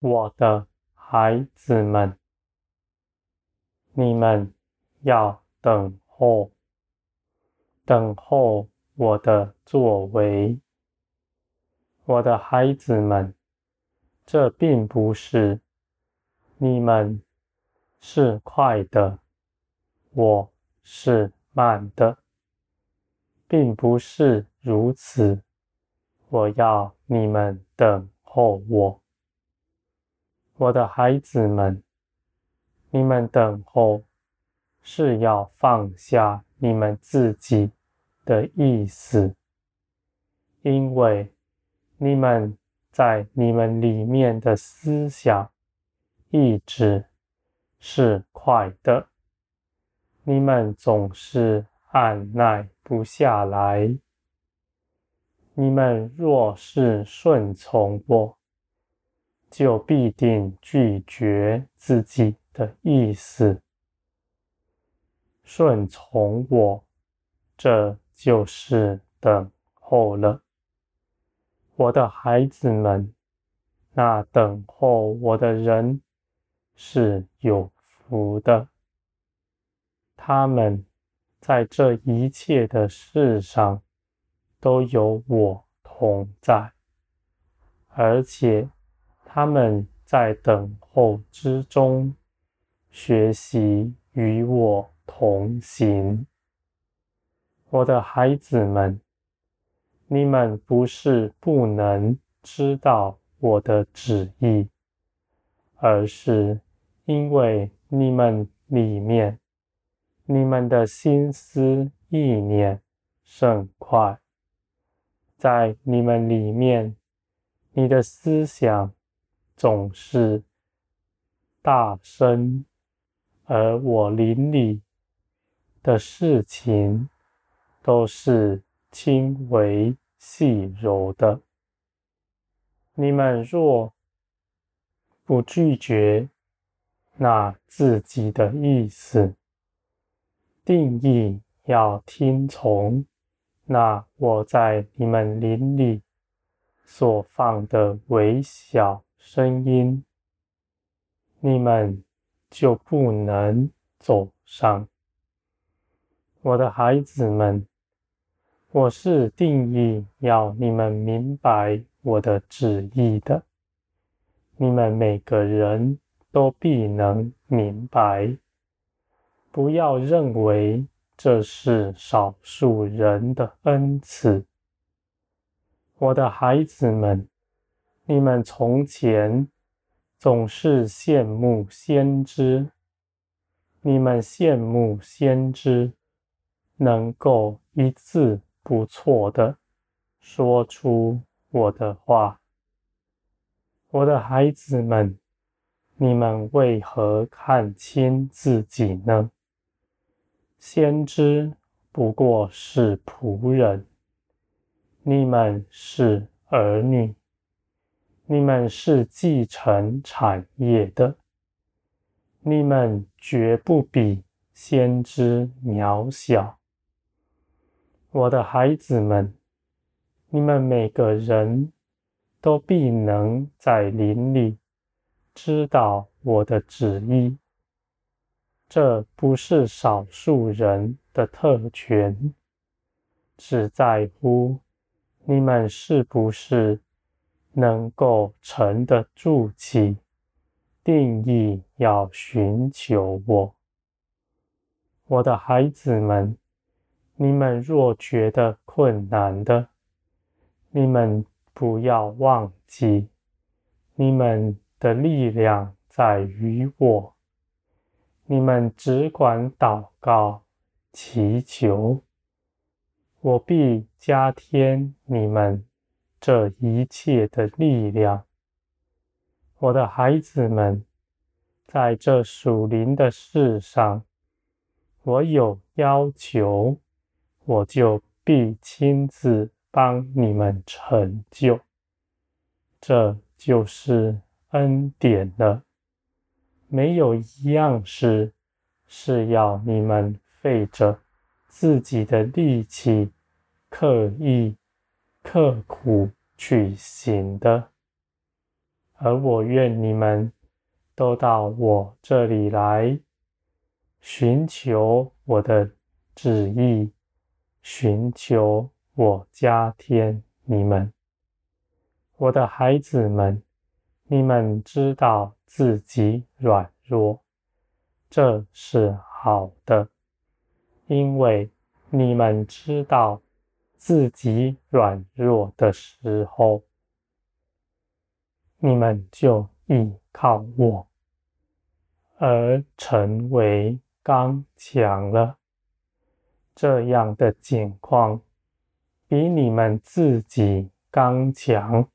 我的孩子们，你们要等候，等候我的作为。我的孩子们，这并不是你们是快的，我是慢的，并不是如此。我要你们等候我。我的孩子们，你们等候是要放下你们自己的意思，因为。你们在你们里面的思想、意志是快的，你们总是按捺不下来。你们若是顺从我，就必定拒绝自己的意思。顺从我，这就是等候了。我的孩子们，那等候我的人是有福的。他们在这一切的事上都有我同在，而且他们在等候之中学习与我同行。我的孩子们。你们不是不能知道我的旨意，而是因为你们里面，你们的心思意念甚快，在你们里面，你的思想总是大声，而我灵里的事情都是轻微细柔的，你们若不拒绝那自己的意思，定义要听从那我在你们灵里所放的微小声音，你们就不能走上。我的孩子们。我是定义要你们明白我的旨意的，你们每个人都必能明白。不要认为这是少数人的恩赐。我的孩子们，你们从前总是羡慕先知，你们羡慕先知能够一字。不错的，说出我的话，我的孩子们，你们为何看轻自己呢？先知不过是仆人，你们是儿女，你们是继承产业的，你们绝不比先知渺小。我的孩子们，你们每个人都必能在林里知道我的旨意。这不是少数人的特权，只在乎你们是不是能够沉得住气，定义要寻求我。我的孩子们。你们若觉得困难的，你们不要忘记，你们的力量在于我。你们只管祷告、祈求，我必加添你们这一切的力量。我的孩子们，在这属灵的事上，我有要求。我就必亲自帮你们成就，这就是恩典了。没有一样事是要你们费着自己的力气、刻意、刻苦去行的，而我愿你们都到我这里来，寻求我的旨意，寻求我加添你们。我的孩子们，你们知道自己软弱，这是好的，因为你们知道自己软弱的时候，你们就依靠我，而成为刚强了。这样的境况，比你们自己刚强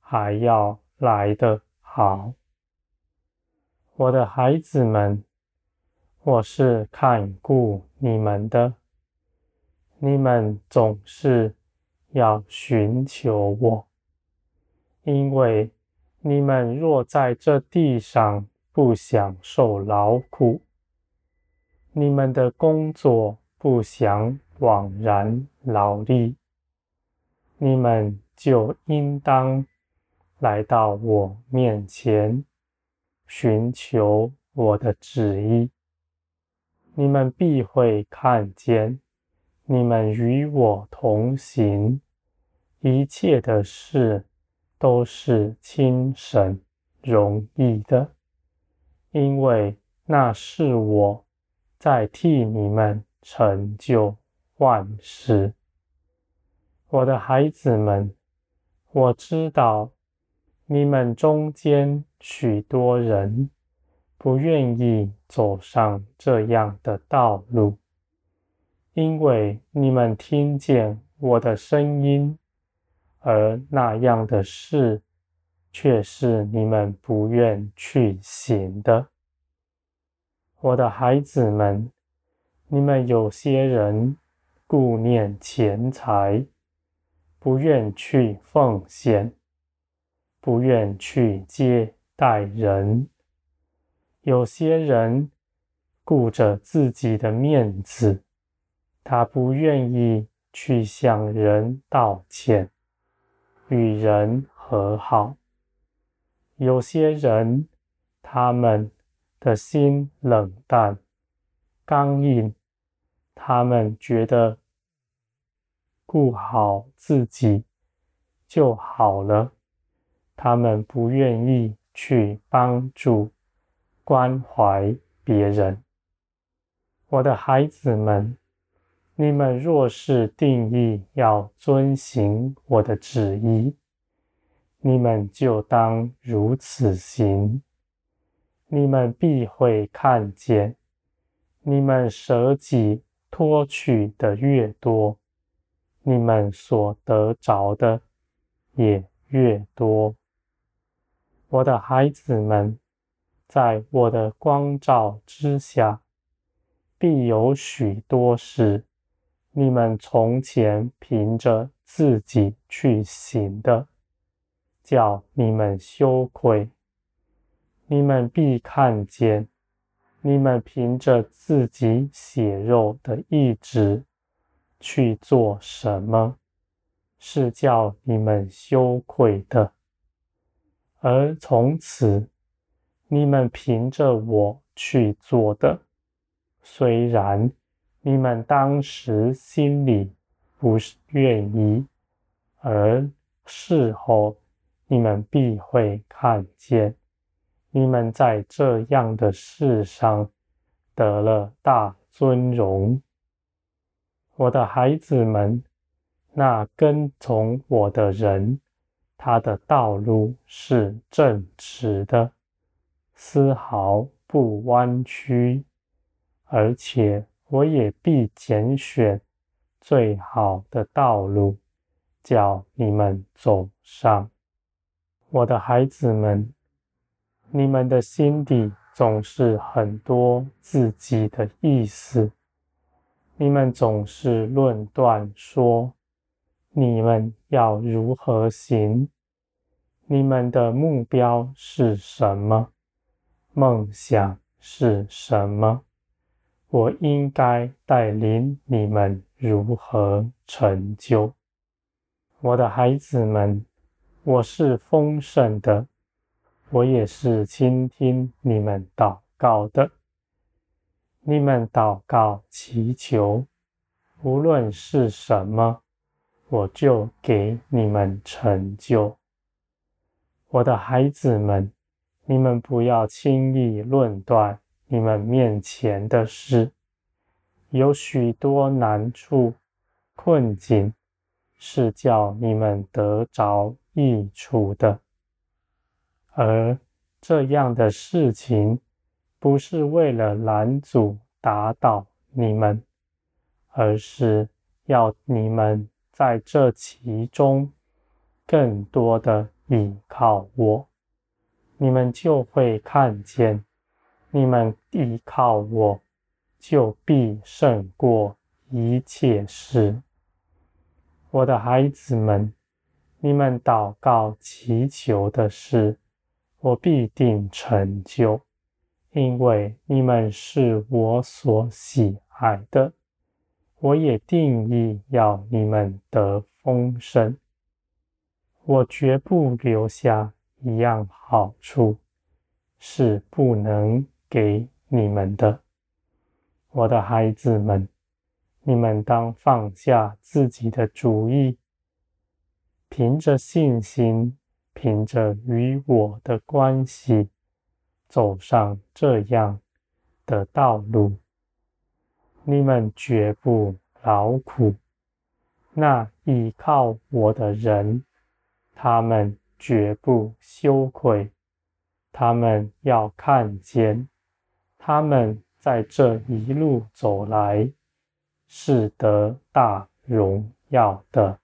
还要来得好。我的孩子们，我是看顾你们的，你们总是要寻求我，因为你们若在这地上不享受劳苦，你们的工作不想枉然劳力，你们就应当来到我面前，寻求我的旨意。你们必会看见，你们与我同行，一切的事都是轻省容易的，因为那是我在替你们成就万事。我的孩子们，我知道。你们中间许多人不愿意走上这样的道路，因为你们听见我的声音，而那样的事却是你们不愿去行的。我的孩子们，你们有些人顾念钱财，不愿去奉献。不愿去接待人，有些人顾着自己的面子，他不愿意去向人道歉，与人和好。有些人，他们的心冷淡、刚硬，他们觉得顾好自己就好了。他们不愿意去帮助、关怀别人。我的孩子们，你们若是定义要遵行我的旨意，你们就当如此行。你们必会看见，你们舍己脱取的越多，你们所得着的也越多。我的孩子们，在我的光照之下，必有许多事，你们从前凭着自己去行的，叫你们羞愧。你们必看见，你们凭着自己血肉的意志去做什么，是叫你们羞愧的。而从此，你们凭着我去做的，虽然你们当时心里不是愿意，而事后你们必会看见，你们在这样的事上得了大尊荣。我的孩子们，那跟从我的人。他的道路是正直的，丝毫不弯曲，而且我也必拣选最好的道路，叫你们走上。我的孩子们，你们的心底总是很多自己的意思，你们总是论断说，你们要如何行？你们的目标是什么？梦想是什么？我应该带领你们如何成就？我的孩子们，我是丰盛的，我也是倾听你们祷告的。你们祷告祈求，无论是什么，我就给你们成就。我的孩子们，你们不要轻易论断你们面前的事，有许多难处、困境，是叫你们得着益处的。而这样的事情，不是为了拦阻、打倒你们，而是要你们在这其中更多的倚靠我，你们就会看见，你们依靠我，就必胜过一切事。我的孩子们，你们祷告祈求的事，我必定成就。因为你们是我所喜爱的，我也定义要你们得丰盛。我绝不留下一样好处，是不能给你们的。我的孩子们，你们当放下自己的主意，凭着信心，凭着与我的关系。走上这样的道路，你们绝不劳苦。那倚靠我的人，他们绝不羞愧。他们要看见，他们在这一路走来，是得大荣耀的。